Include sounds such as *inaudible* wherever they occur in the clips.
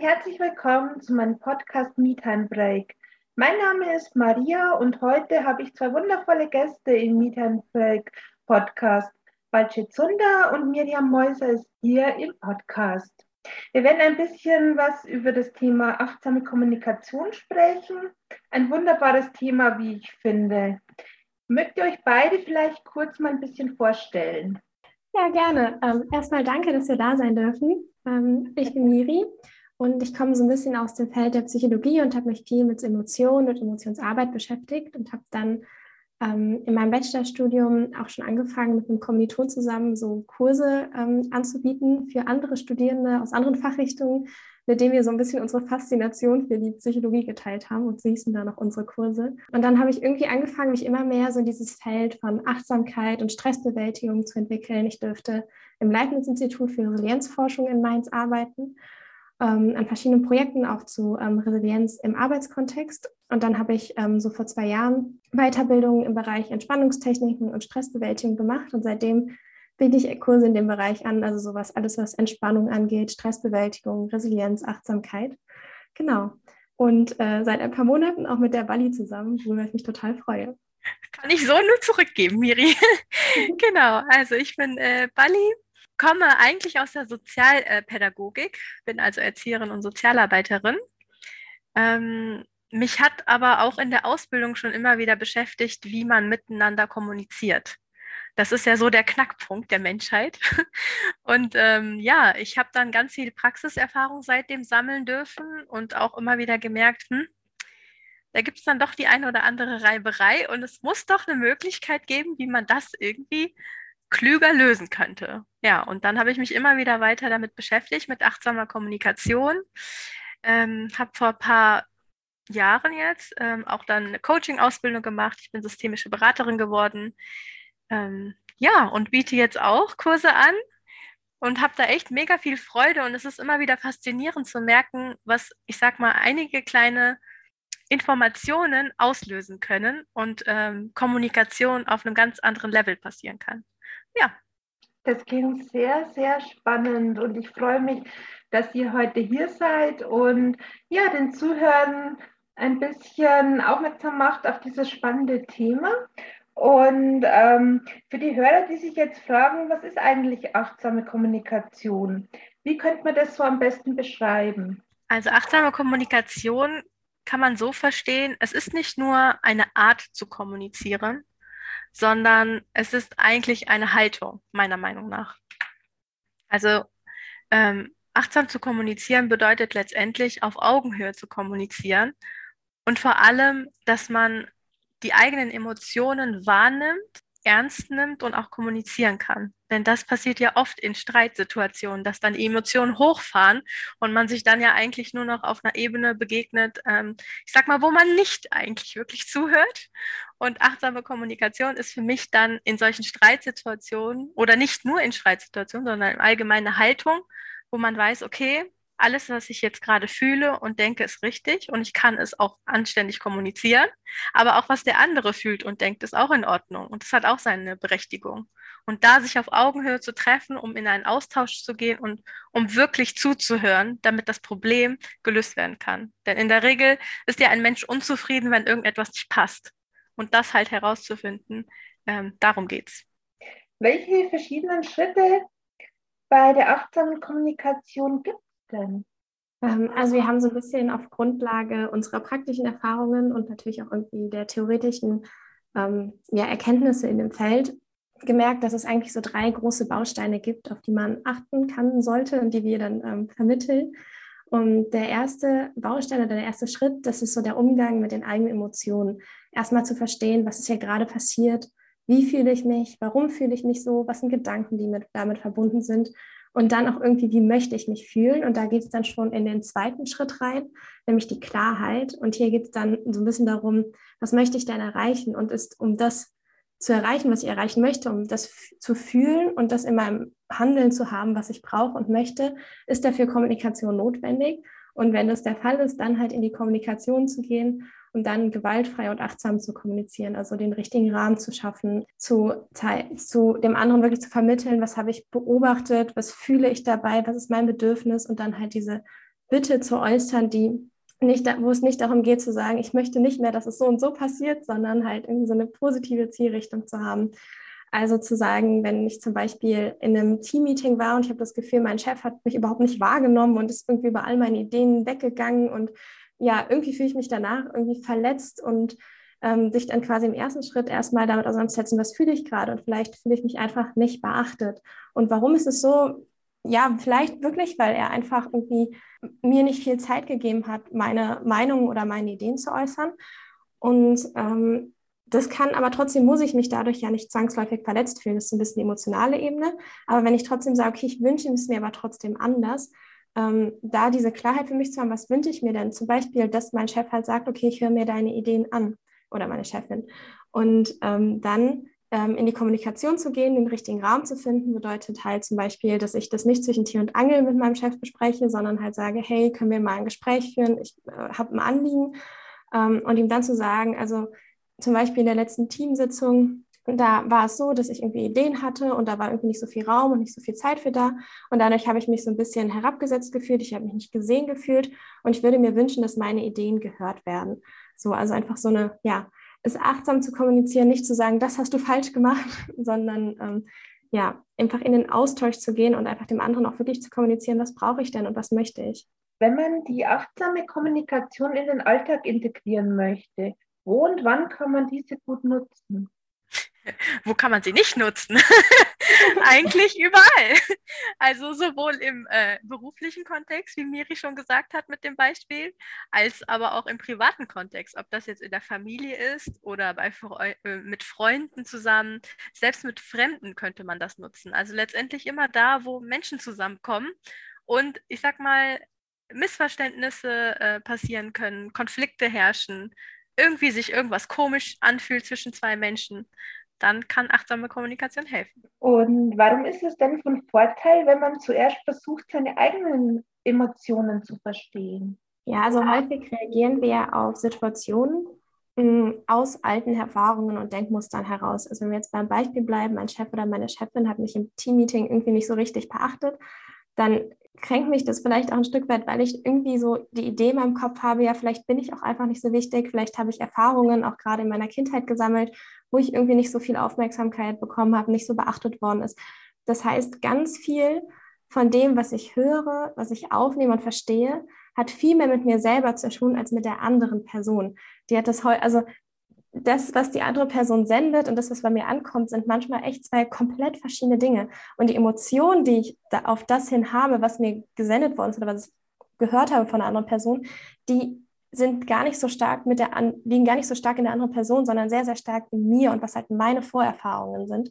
herzlich willkommen zu meinem Podcast Meetime Break. Mein Name ist Maria und heute habe ich zwei wundervolle Gäste im Meetime Break Podcast. Balce Zunder und Miriam Mäuser ist hier im Podcast. Wir werden ein bisschen was über das Thema achtsame Kommunikation sprechen. Ein wunderbares Thema, wie ich finde. Mögt ihr euch beide vielleicht kurz mal ein bisschen vorstellen? Ja, gerne. Ähm, erstmal danke, dass wir da sein dürfen. Ähm, ich bin Miri und ich komme so ein bisschen aus dem Feld der Psychologie und habe mich viel mit Emotionen und Emotionsarbeit beschäftigt und habe dann ähm, in meinem Bachelorstudium auch schon angefangen, mit einem Kommiliton zusammen so Kurse ähm, anzubieten für andere Studierende aus anderen Fachrichtungen, mit denen wir so ein bisschen unsere Faszination für die Psychologie geteilt haben und so hießen dann auch unsere Kurse. Und dann habe ich irgendwie angefangen, mich immer mehr so in dieses Feld von Achtsamkeit und Stressbewältigung zu entwickeln. Ich dürfte im Leibniz-Institut für Resilienzforschung in Mainz arbeiten ähm, an verschiedenen Projekten auch zu ähm, Resilienz im Arbeitskontext. Und dann habe ich ähm, so vor zwei Jahren Weiterbildung im Bereich Entspannungstechniken und Stressbewältigung gemacht. Und seitdem biete ich Kurse in dem Bereich an, also sowas, alles, was Entspannung angeht, Stressbewältigung, Resilienz, Achtsamkeit. Genau. Und äh, seit ein paar Monaten auch mit der Bali zusammen, worüber ich mich total freue. Kann ich so nur zurückgeben, Miri. *laughs* *laughs* genau, also ich bin äh, Bali, komme eigentlich aus der Sozialpädagogik, bin also Erzieherin und Sozialarbeiterin. Ähm, mich hat aber auch in der Ausbildung schon immer wieder beschäftigt, wie man miteinander kommuniziert. Das ist ja so der Knackpunkt der Menschheit. *laughs* Und ähm, ja, ich habe dann ganz viel Praxiserfahrung seitdem sammeln dürfen und auch immer wieder gemerkt, hm, da gibt es dann doch die eine oder andere Reiberei und es muss doch eine Möglichkeit geben, wie man das irgendwie klüger lösen könnte. Ja, und dann habe ich mich immer wieder weiter damit beschäftigt, mit achtsamer Kommunikation. Ähm, habe vor ein paar Jahren jetzt ähm, auch dann eine Coaching-Ausbildung gemacht. Ich bin systemische Beraterin geworden. Ähm, ja, und biete jetzt auch Kurse an und habe da echt mega viel Freude. Und es ist immer wieder faszinierend zu merken, was, ich sag mal, einige kleine Informationen auslösen können und ähm, Kommunikation auf einem ganz anderen Level passieren kann ja. Das klingt sehr, sehr spannend und ich freue mich, dass ihr heute hier seid und ja, den Zuhörern ein bisschen aufmerksam macht auf dieses spannende Thema. Und ähm, für die Hörer, die sich jetzt fragen, was ist eigentlich achtsame Kommunikation? Wie könnte man das so am besten beschreiben? Also achtsame Kommunikation kann man so verstehen, es ist nicht nur eine Art zu kommunizieren, sondern es ist eigentlich eine Haltung, meiner Meinung nach. Also ähm, achtsam zu kommunizieren bedeutet letztendlich auf Augenhöhe zu kommunizieren und vor allem, dass man die eigenen Emotionen wahrnimmt ernst nimmt und auch kommunizieren kann. Denn das passiert ja oft in Streitsituationen, dass dann Emotionen hochfahren und man sich dann ja eigentlich nur noch auf einer Ebene begegnet, ähm, ich sag mal, wo man nicht eigentlich wirklich zuhört. Und achtsame Kommunikation ist für mich dann in solchen Streitsituationen oder nicht nur in Streitsituationen, sondern im allgemeine Haltung, wo man weiß, okay, alles, was ich jetzt gerade fühle und denke, ist richtig und ich kann es auch anständig kommunizieren. Aber auch was der andere fühlt und denkt, ist auch in Ordnung und das hat auch seine Berechtigung. Und da sich auf Augenhöhe zu treffen, um in einen Austausch zu gehen und um wirklich zuzuhören, damit das Problem gelöst werden kann. Denn in der Regel ist ja ein Mensch unzufrieden, wenn irgendetwas nicht passt. Und das halt herauszufinden, ähm, darum geht's. Welche verschiedenen Schritte bei der achtsamen Kommunikation gibt denn? Ähm, also wir haben so ein bisschen auf Grundlage unserer praktischen Erfahrungen und natürlich auch irgendwie der theoretischen ähm, ja, Erkenntnisse in dem Feld gemerkt, dass es eigentlich so drei große Bausteine gibt, auf die man achten kann sollte und die wir dann ähm, vermitteln. Und der erste Baustein oder der erste Schritt, das ist so der Umgang mit den eigenen Emotionen. Erstmal zu verstehen, was ist hier gerade passiert, wie fühle ich mich, warum fühle ich mich so, was sind Gedanken, die mit, damit verbunden sind und dann auch irgendwie, wie möchte ich mich fühlen? Und da geht es dann schon in den zweiten Schritt rein, nämlich die Klarheit. Und hier geht es dann so ein bisschen darum, was möchte ich denn erreichen? Und ist, um das zu erreichen, was ich erreichen möchte, um das zu fühlen und das in meinem Handeln zu haben, was ich brauche und möchte, ist dafür Kommunikation notwendig. Und wenn das der Fall ist, dann halt in die Kommunikation zu gehen und dann gewaltfrei und achtsam zu kommunizieren, also den richtigen Rahmen zu schaffen, zu, zu dem anderen wirklich zu vermitteln, was habe ich beobachtet, was fühle ich dabei, was ist mein Bedürfnis und dann halt diese Bitte zu äußern, die nicht, wo es nicht darum geht zu sagen, ich möchte nicht mehr, dass es so und so passiert, sondern halt irgendwie so eine positive Zielrichtung zu haben. Also zu sagen, wenn ich zum Beispiel in einem Teammeeting war und ich habe das Gefühl, mein Chef hat mich überhaupt nicht wahrgenommen und ist irgendwie über all meine Ideen weggegangen und ja, irgendwie fühle ich mich danach irgendwie verletzt und ähm, sich dann quasi im ersten Schritt erstmal damit auseinandersetzen, was fühle ich gerade und vielleicht fühle ich mich einfach nicht beachtet. Und warum ist es so? Ja, vielleicht wirklich, weil er einfach irgendwie mir nicht viel Zeit gegeben hat, meine Meinung oder meine Ideen zu äußern. Und ähm, das kann aber trotzdem, muss ich mich dadurch ja nicht zwangsläufig verletzt fühlen. Das ist ein bisschen die emotionale Ebene. Aber wenn ich trotzdem sage, okay, ich wünsche es mir aber trotzdem anders, ähm, da diese Klarheit für mich zu haben, was wünsche ich mir denn? Zum Beispiel, dass mein Chef halt sagt, okay, ich höre mir deine Ideen an oder meine Chefin. Und ähm, dann ähm, in die Kommunikation zu gehen, den richtigen Raum zu finden, bedeutet halt zum Beispiel, dass ich das nicht zwischen Tier und Angel mit meinem Chef bespreche, sondern halt sage, hey, können wir mal ein Gespräch führen? Ich äh, habe ein Anliegen. Ähm, und ihm dann zu sagen, also zum Beispiel in der letzten Teamsitzung, da war es so, dass ich irgendwie Ideen hatte und da war irgendwie nicht so viel Raum und nicht so viel Zeit für da. Und dadurch habe ich mich so ein bisschen herabgesetzt gefühlt, ich habe mich nicht gesehen gefühlt und ich würde mir wünschen, dass meine Ideen gehört werden. So, also einfach so eine, ja, es achtsam zu kommunizieren, nicht zu sagen, das hast du falsch gemacht, *laughs* sondern ähm, ja, einfach in den Austausch zu gehen und einfach dem anderen auch wirklich zu kommunizieren, was brauche ich denn und was möchte ich. Wenn man die achtsame Kommunikation in den Alltag integrieren möchte, wo und wann kann man diese gut nutzen? *laughs* Wo kann man sie nicht nutzen? *laughs* Eigentlich überall. Also sowohl im äh, beruflichen Kontext, wie Miri schon gesagt hat mit dem Beispiel, als aber auch im privaten Kontext, ob das jetzt in der Familie ist oder bei, äh, mit Freunden zusammen, selbst mit Fremden könnte man das nutzen. Also letztendlich immer da, wo Menschen zusammenkommen und ich sag mal, Missverständnisse äh, passieren können, Konflikte herrschen, irgendwie sich irgendwas komisch anfühlt zwischen zwei Menschen, dann kann achtsame Kommunikation helfen. Und warum ist es denn von Vorteil, wenn man zuerst versucht, seine eigenen Emotionen zu verstehen? Ja, also häufig reagieren wir auf Situationen mm, aus alten Erfahrungen und Denkmustern heraus. Also wenn wir jetzt beim Beispiel bleiben, mein Chef oder meine Chefin hat mich im Teammeeting irgendwie nicht so richtig beachtet, dann kränkt mich das vielleicht auch ein Stück weit, weil ich irgendwie so die Idee in meinem Kopf habe, ja, vielleicht bin ich auch einfach nicht so wichtig, vielleicht habe ich Erfahrungen auch gerade in meiner Kindheit gesammelt, wo ich irgendwie nicht so viel Aufmerksamkeit bekommen habe, nicht so beachtet worden ist. Das heißt, ganz viel von dem, was ich höre, was ich aufnehme und verstehe, hat viel mehr mit mir selber zu tun als mit der anderen Person. Die hat das also das, was die andere Person sendet und das, was bei mir ankommt, sind manchmal echt zwei komplett verschiedene Dinge. Und die Emotionen, die ich da auf das hin habe, was mir gesendet worden ist oder was ich gehört habe von einer anderen Person, die sind gar nicht so stark mit der liegen gar nicht so stark in der anderen Person, sondern sehr, sehr stark in mir und was halt meine Vorerfahrungen sind.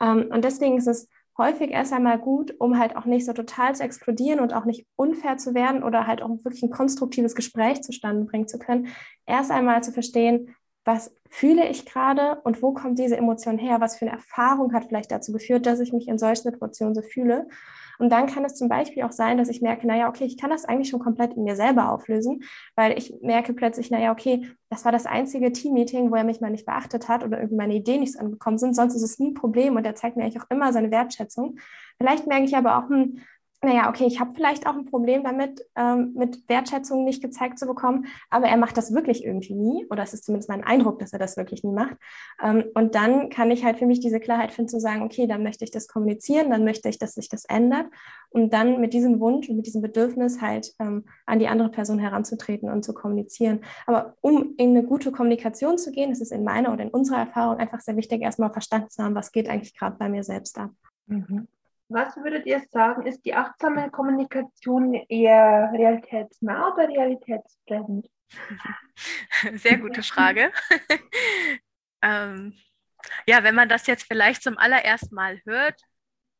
Ähm, und deswegen ist es häufig erst einmal gut, um halt auch nicht so total zu explodieren und auch nicht unfair zu werden oder halt auch wirklich ein konstruktives Gespräch zustande bringen zu können, erst einmal zu verstehen, was fühle ich gerade und wo kommt diese Emotion her? Was für eine Erfahrung hat vielleicht dazu geführt, dass ich mich in solchen Situationen so fühle? Und dann kann es zum Beispiel auch sein, dass ich merke, naja, okay, ich kann das eigentlich schon komplett in mir selber auflösen, weil ich merke plötzlich, naja, okay, das war das einzige Teammeeting, wo er mich mal nicht beachtet hat oder irgendwie meine Ideen nicht so angekommen sind. Sonst ist es nie ein Problem und er zeigt mir eigentlich auch immer seine Wertschätzung. Vielleicht merke ich aber auch, hm, naja, okay, ich habe vielleicht auch ein Problem damit, ähm, mit Wertschätzung nicht gezeigt zu bekommen, aber er macht das wirklich irgendwie nie, oder es ist zumindest mein Eindruck, dass er das wirklich nie macht. Ähm, und dann kann ich halt für mich diese Klarheit finden, zu sagen, okay, dann möchte ich das kommunizieren, dann möchte ich, dass sich das ändert und dann mit diesem Wunsch und mit diesem Bedürfnis halt ähm, an die andere Person heranzutreten und zu kommunizieren. Aber um in eine gute Kommunikation zu gehen, ist es in meiner oder in unserer Erfahrung einfach sehr wichtig, erstmal verstanden zu haben, was geht eigentlich gerade bei mir selbst ab. Mhm. Was würdet ihr sagen, ist die achtsame Kommunikation eher realitätsnah oder realitätsfremd? *laughs* Sehr gute Frage. *laughs* ähm, ja, wenn man das jetzt vielleicht zum allerersten Mal hört,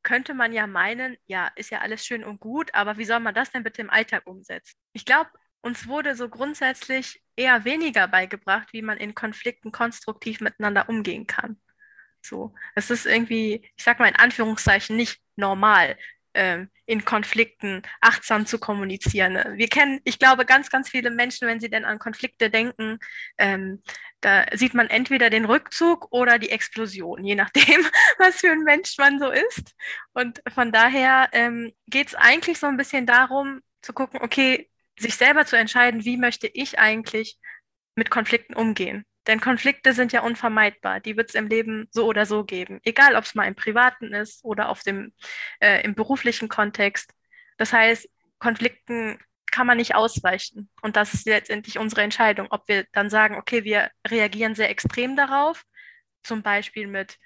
könnte man ja meinen, ja, ist ja alles schön und gut, aber wie soll man das denn bitte im Alltag umsetzen? Ich glaube, uns wurde so grundsätzlich eher weniger beigebracht, wie man in Konflikten konstruktiv miteinander umgehen kann. So, es ist irgendwie, ich sag mal in Anführungszeichen, nicht normal, ähm, in Konflikten achtsam zu kommunizieren. Wir kennen, ich glaube, ganz, ganz viele Menschen, wenn sie denn an Konflikte denken, ähm, da sieht man entweder den Rückzug oder die Explosion, je nachdem, *laughs* was für ein Mensch man so ist. Und von daher ähm, geht es eigentlich so ein bisschen darum, zu gucken, okay, sich selber zu entscheiden, wie möchte ich eigentlich mit Konflikten umgehen. Denn Konflikte sind ja unvermeidbar. Die wird es im Leben so oder so geben. Egal, ob es mal im privaten ist oder auf dem, äh, im beruflichen Kontext. Das heißt, Konflikten kann man nicht ausweichen. Und das ist letztendlich unsere Entscheidung, ob wir dann sagen, okay, wir reagieren sehr extrem darauf, zum Beispiel mit,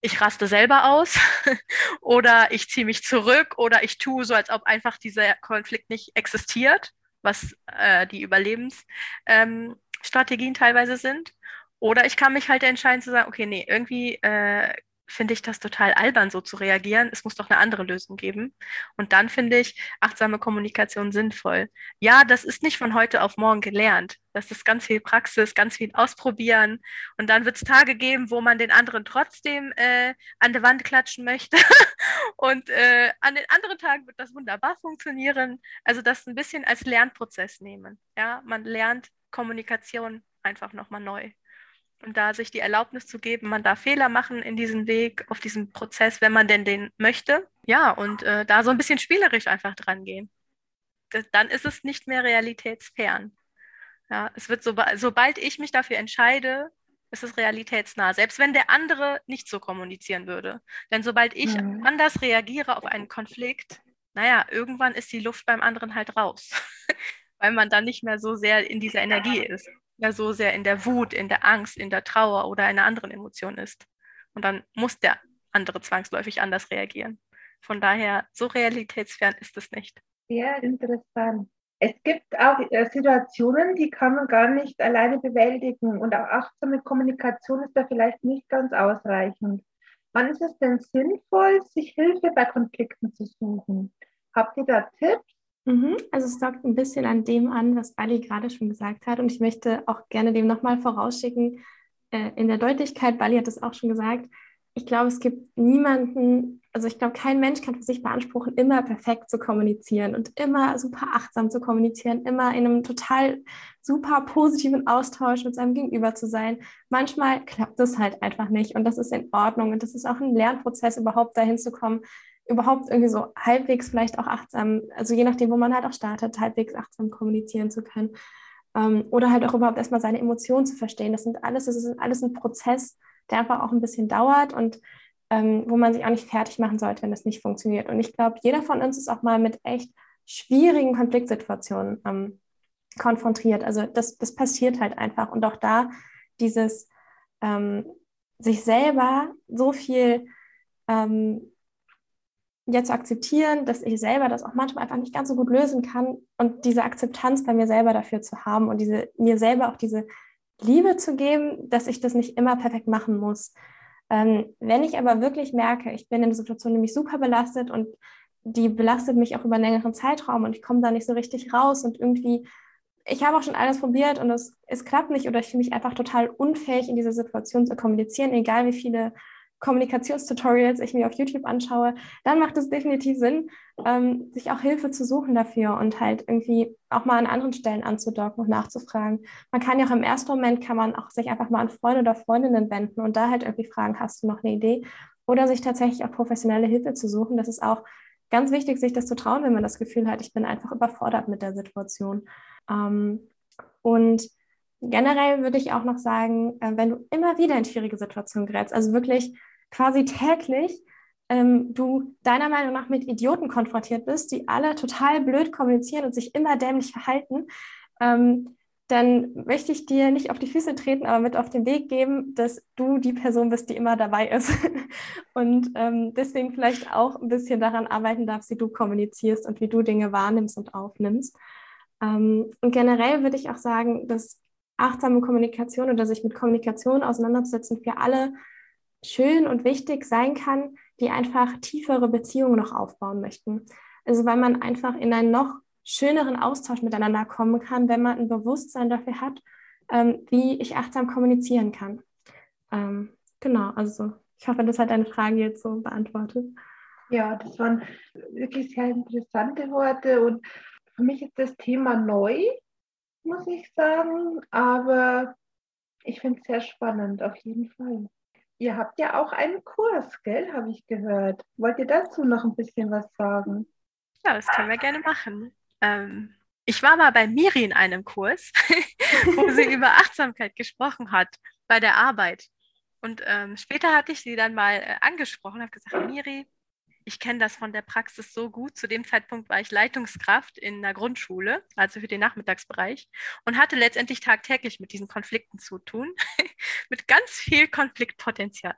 ich raste selber aus *laughs* oder ich ziehe mich zurück oder ich tue so, als ob einfach dieser Konflikt nicht existiert, was äh, die Überlebensstrategien ähm, teilweise sind. Oder ich kann mich halt entscheiden zu sagen, okay, nee, irgendwie äh, finde ich das total albern, so zu reagieren. Es muss doch eine andere Lösung geben. Und dann finde ich achtsame Kommunikation sinnvoll. Ja, das ist nicht von heute auf morgen gelernt. Das ist ganz viel Praxis, ganz viel Ausprobieren. Und dann wird es Tage geben, wo man den anderen trotzdem äh, an der Wand klatschen möchte. *laughs* Und äh, an den anderen Tagen wird das wunderbar funktionieren. Also das ein bisschen als Lernprozess nehmen. Ja, man lernt Kommunikation einfach nochmal neu und da sich die Erlaubnis zu geben, man darf Fehler machen in diesem Weg, auf diesem Prozess, wenn man denn den möchte. Ja, und äh, da so ein bisschen spielerisch einfach dran gehen. Das, dann ist es nicht mehr realitätsfern. Ja, es wird so, sobald ich mich dafür entscheide, ist es realitätsnah, selbst wenn der andere nicht so kommunizieren würde. Denn sobald ich mhm. anders reagiere auf einen Konflikt, naja, irgendwann ist die Luft beim anderen halt raus, *laughs* weil man dann nicht mehr so sehr in dieser Energie ist ja so sehr in der Wut, in der Angst, in der Trauer oder einer anderen Emotion ist. Und dann muss der andere zwangsläufig anders reagieren. Von daher, so realitätsfern ist es nicht. Ja, interessant. Es gibt auch äh, Situationen, die kann man gar nicht alleine bewältigen und auch achtsame Kommunikation ist da vielleicht nicht ganz ausreichend. Wann ist es denn sinnvoll, sich Hilfe bei Konflikten zu suchen? Habt ihr da Tipps? Mhm. Also es dockt ein bisschen an dem an, was Bali gerade schon gesagt hat. Und ich möchte auch gerne dem nochmal vorausschicken, äh, in der Deutlichkeit, Bali hat es auch schon gesagt, ich glaube, es gibt niemanden, also ich glaube, kein Mensch kann für sich beanspruchen, immer perfekt zu kommunizieren und immer super achtsam zu kommunizieren, immer in einem total super positiven Austausch mit seinem Gegenüber zu sein. Manchmal klappt das halt einfach nicht und das ist in Ordnung und das ist auch ein Lernprozess, überhaupt dahin zu kommen, überhaupt irgendwie so halbwegs vielleicht auch achtsam, also je nachdem, wo man halt auch startet, halbwegs achtsam kommunizieren zu können. Ähm, oder halt auch überhaupt erstmal seine Emotionen zu verstehen. Das sind alles, das ist alles ein Prozess, der einfach auch ein bisschen dauert und ähm, wo man sich auch nicht fertig machen sollte, wenn das nicht funktioniert. Und ich glaube, jeder von uns ist auch mal mit echt schwierigen Konfliktsituationen ähm, konfrontiert. Also das, das passiert halt einfach. Und auch da dieses ähm, sich selber so viel ähm, ja zu akzeptieren, dass ich selber das auch manchmal einfach nicht ganz so gut lösen kann und diese Akzeptanz bei mir selber dafür zu haben und diese, mir selber auch diese Liebe zu geben, dass ich das nicht immer perfekt machen muss. Ähm, wenn ich aber wirklich merke, ich bin in der Situation nämlich super belastet und die belastet mich auch über einen längeren Zeitraum und ich komme da nicht so richtig raus und irgendwie, ich habe auch schon alles probiert und es, es klappt nicht oder ich fühle mich einfach total unfähig in dieser Situation zu kommunizieren, egal wie viele Kommunikationstutorials ich mir auf YouTube anschaue, dann macht es definitiv Sinn, ähm, sich auch Hilfe zu suchen dafür und halt irgendwie auch mal an anderen Stellen anzudocken und nachzufragen. Man kann ja auch im ersten Moment, kann man auch sich einfach mal an Freunde oder Freundinnen wenden und da halt irgendwie fragen, hast du noch eine Idee? Oder sich tatsächlich auch professionelle Hilfe zu suchen. Das ist auch ganz wichtig, sich das zu trauen, wenn man das Gefühl hat, ich bin einfach überfordert mit der Situation. Ähm, und generell würde ich auch noch sagen, äh, wenn du immer wieder in schwierige Situationen gerätst, also wirklich quasi täglich ähm, du deiner Meinung nach mit Idioten konfrontiert bist, die alle total blöd kommunizieren und sich immer dämlich verhalten, ähm, dann möchte ich dir nicht auf die Füße treten, aber mit auf den Weg geben, dass du die Person bist, die immer dabei ist. *laughs* und ähm, deswegen vielleicht auch ein bisschen daran arbeiten darfst, wie du kommunizierst und wie du Dinge wahrnimmst und aufnimmst. Ähm, und generell würde ich auch sagen, dass achtsame Kommunikation oder sich mit Kommunikation auseinanderzusetzen für alle schön und wichtig sein kann, die einfach tiefere Beziehungen noch aufbauen möchten. Also weil man einfach in einen noch schöneren Austausch miteinander kommen kann, wenn man ein Bewusstsein dafür hat, ähm, wie ich achtsam kommunizieren kann. Ähm, genau, also ich hoffe, das hat deine Frage jetzt so beantwortet. Ja, das waren wirklich sehr interessante Worte und für mich ist das Thema neu muss ich sagen. Aber ich finde es sehr spannend, auf jeden Fall. Ihr habt ja auch einen Kurs, gell, habe ich gehört. Wollt ihr dazu noch ein bisschen was sagen? Ja, das können wir gerne machen. ähm, ich war mal bei Miri in einem Kurs, *laughs* wo sie über Achtsamkeit gesprochen hat bei der Arbeit. Und ähm, später hatte ich sie dann mal äh, angesprochen, habe gesagt, Miri, ich kenne das von der Praxis so gut. Zu dem Zeitpunkt war ich Leitungskraft in der Grundschule, also für den Nachmittagsbereich, und hatte letztendlich tagtäglich mit diesen Konflikten zu tun, *laughs* mit ganz viel Konfliktpotenzial.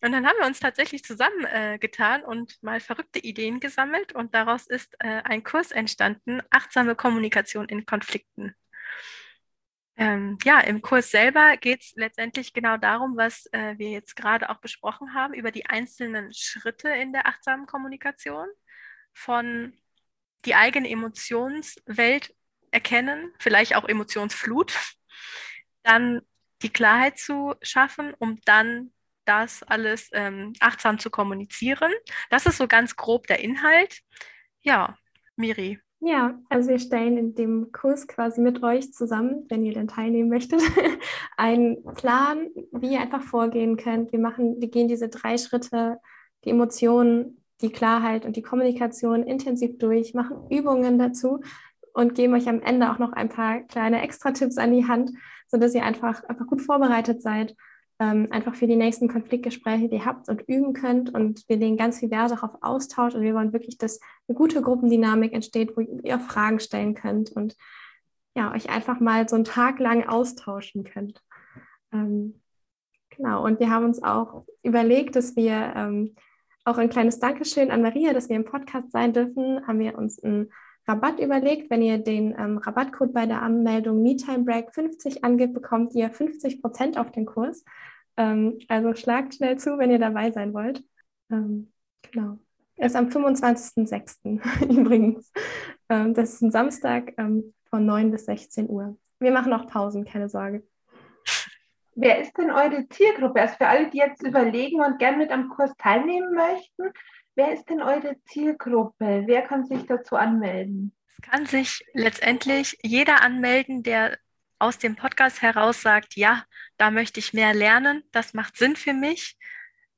Und dann haben wir uns tatsächlich zusammengetan äh, und mal verrückte Ideen gesammelt und daraus ist äh, ein Kurs entstanden, achtsame Kommunikation in Konflikten. Ähm, ja, im Kurs selber geht es letztendlich genau darum, was äh, wir jetzt gerade auch besprochen haben, über die einzelnen Schritte in der achtsamen Kommunikation, von die eigene Emotionswelt erkennen, vielleicht auch Emotionsflut, dann die Klarheit zu schaffen, um dann das alles ähm, achtsam zu kommunizieren. Das ist so ganz grob der Inhalt. Ja, Miri, ja, also wir stellen in dem Kurs quasi mit euch zusammen, wenn ihr denn teilnehmen möchtet, *laughs* einen Plan, wie ihr einfach vorgehen könnt. Wir machen, wir gehen diese drei Schritte, die Emotionen, die Klarheit und die Kommunikation intensiv durch, machen Übungen dazu und geben euch am Ende auch noch ein paar kleine Extra-Tipps an die Hand, sodass ihr einfach, einfach gut vorbereitet seid ähm, einfach für die nächsten Konfliktgespräche, die ihr habt und üben könnt. Und wir legen ganz viel Wert auch auf Austausch und wir wollen wirklich, dass eine gute Gruppendynamik entsteht, wo ihr Fragen stellen könnt und ja, euch einfach mal so einen Tag lang austauschen könnt. Ähm, genau, und wir haben uns auch überlegt, dass wir ähm, auch ein kleines Dankeschön an Maria, dass wir im Podcast sein dürfen, haben wir uns einen Rabatt überlegt. Wenn ihr den ähm, Rabattcode bei der Anmeldung MeTimeBreak 50 angebt, bekommt ihr 50 Prozent auf den Kurs. Ähm, also schlagt schnell zu, wenn ihr dabei sein wollt. Ähm, genau. Ist am 25.06. *laughs* übrigens. Ähm, das ist ein Samstag ähm, von 9 bis 16 Uhr. Wir machen auch Pausen, keine Sorge. Wer ist denn eure Zielgruppe? Also für alle, die jetzt überlegen und gerne mit am Kurs teilnehmen möchten, wer ist denn eure Zielgruppe? Wer kann sich dazu anmelden? Es kann sich letztendlich jeder anmelden, der aus dem Podcast heraus sagt, ja, da möchte ich mehr lernen, das macht Sinn für mich.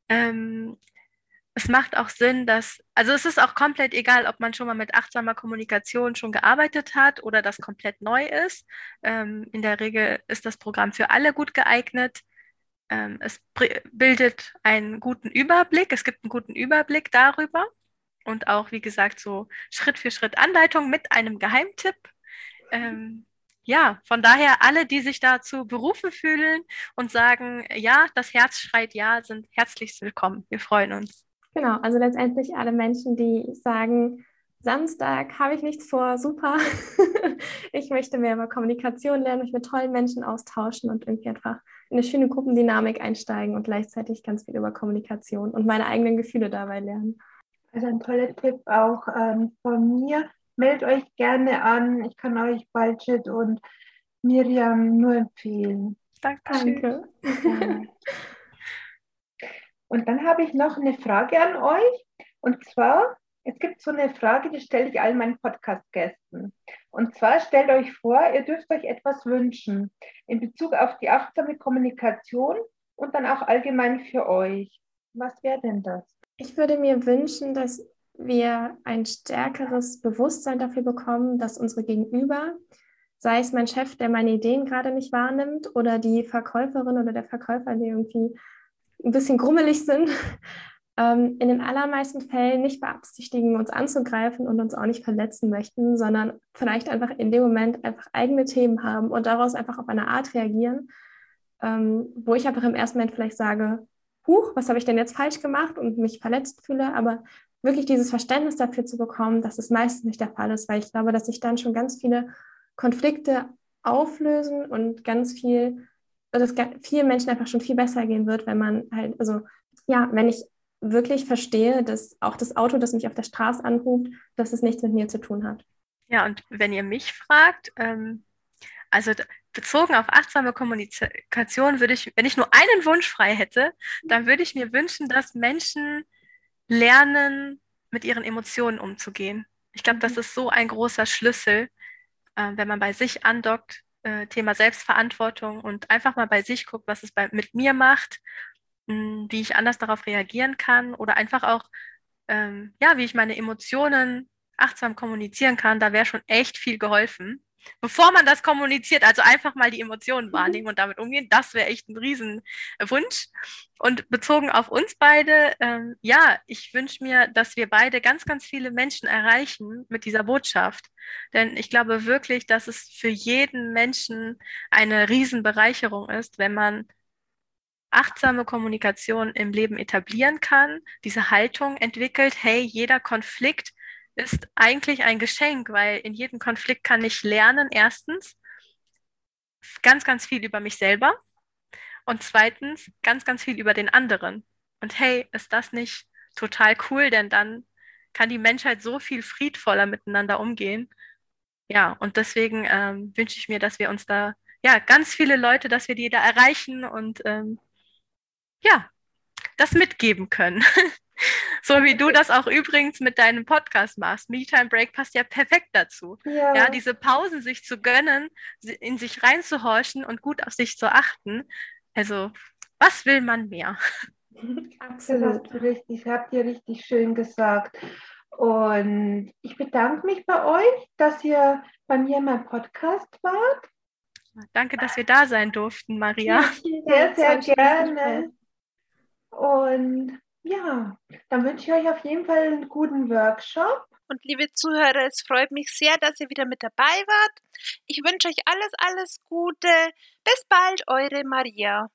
Ähm, es macht auch Sinn, dass, also es ist auch komplett egal, ob man schon mal mit achtsamer Kommunikation schon gearbeitet hat oder das komplett neu ist. Ähm, in der Regel ist das Programm für alle gut geeignet. Ähm, es bildet einen guten Überblick, es gibt einen guten Überblick darüber und auch, wie gesagt, so Schritt für Schritt Anleitung mit einem Geheimtipp. Ähm, ja, von daher alle, die sich dazu berufen fühlen und sagen, ja, das Herz schreit ja, sind herzlich willkommen. Wir freuen uns. Genau, also letztendlich alle Menschen, die sagen, Samstag habe ich nichts vor, super. *laughs* ich möchte mehr über Kommunikation lernen, mich mit tollen Menschen austauschen und irgendwie einfach in eine schöne Gruppendynamik einsteigen und gleichzeitig ganz viel über Kommunikation und meine eigenen Gefühle dabei lernen. Also ein toller Tipp auch ähm, von mir meldet euch gerne an. Ich kann euch Balchet und Miriam nur empfehlen. Danke. Danke. Und dann habe ich noch eine Frage an euch. Und zwar, es gibt so eine Frage, die stelle ich all meinen Podcast-Gästen. Und zwar stellt euch vor, ihr dürft euch etwas wünschen in Bezug auf die achtsame Kommunikation und dann auch allgemein für euch. Was wäre denn das? Ich würde mir wünschen, dass wir ein stärkeres Bewusstsein dafür bekommen, dass unsere Gegenüber, sei es mein Chef, der meine Ideen gerade nicht wahrnimmt, oder die Verkäuferin oder der Verkäufer, die irgendwie ein bisschen grummelig sind, ähm, in den allermeisten Fällen nicht beabsichtigen, uns anzugreifen und uns auch nicht verletzen möchten, sondern vielleicht einfach in dem Moment einfach eigene Themen haben und daraus einfach auf eine Art reagieren, ähm, wo ich einfach im ersten Moment vielleicht sage, Huch, was habe ich denn jetzt falsch gemacht und mich verletzt fühle, aber wirklich dieses Verständnis dafür zu bekommen, dass es meistens nicht der Fall ist, weil ich glaube, dass sich dann schon ganz viele Konflikte auflösen und ganz viel, dass vielen Menschen einfach schon viel besser gehen wird, wenn man halt, also ja, wenn ich wirklich verstehe, dass auch das Auto, das mich auf der Straße anhubt, dass es nichts mit mir zu tun hat. Ja, und wenn ihr mich fragt, ähm, also bezogen auf achtsame Kommunikation würde ich, wenn ich nur einen Wunsch frei hätte, dann würde ich mir wünschen, dass Menschen lernen, mit ihren Emotionen umzugehen. Ich glaube, das mhm. ist so ein großer Schlüssel, äh, wenn man bei sich andockt, äh, Thema Selbstverantwortung und einfach mal bei sich guckt, was es bei, mit mir macht, wie ich anders darauf reagieren kann oder einfach auch, ähm, ja, wie ich meine Emotionen achtsam kommunizieren kann, da wäre schon echt viel geholfen. Bevor man das kommuniziert, also einfach mal die Emotionen mhm. wahrnehmen und damit umgehen, das wäre echt ein Riesenwunsch. Und bezogen auf uns beide, ähm, ja, ich wünsche mir, dass wir beide ganz, ganz viele Menschen erreichen mit dieser Botschaft. Denn ich glaube wirklich, dass es für jeden Menschen eine Riesenbereicherung ist, wenn man achtsame Kommunikation im Leben etablieren kann, diese Haltung entwickelt, hey, jeder Konflikt ist eigentlich ein Geschenk, weil in jedem Konflikt kann ich lernen, erstens, ganz, ganz viel über mich selber und zweitens, ganz, ganz viel über den anderen. Und hey, ist das nicht total cool, denn dann kann die Menschheit so viel friedvoller miteinander umgehen. Ja, und deswegen ähm, wünsche ich mir, dass wir uns da, ja, ganz viele Leute, dass wir die da erreichen und ähm, ja, das mitgeben können. *laughs* so wie du das auch übrigens mit deinem Podcast machst. Me Time Break passt ja perfekt dazu. Ja. ja, diese Pausen sich zu gönnen, in sich reinzuhorchen und gut auf sich zu achten. Also, was will man mehr? *laughs* Absolut. Richtig, habt ihr richtig schön gesagt. Und ich bedanke mich bei euch, dass ihr bei mir in meinem Podcast wart. Danke, dass wir da sein durften, Maria. Ja, sehr, sehr gerne. Und ja, dann wünsche ich euch auf jeden Fall einen guten Workshop. Und liebe Zuhörer, es freut mich sehr, dass ihr wieder mit dabei wart. Ich wünsche euch alles, alles Gute. Bis bald, eure Maria.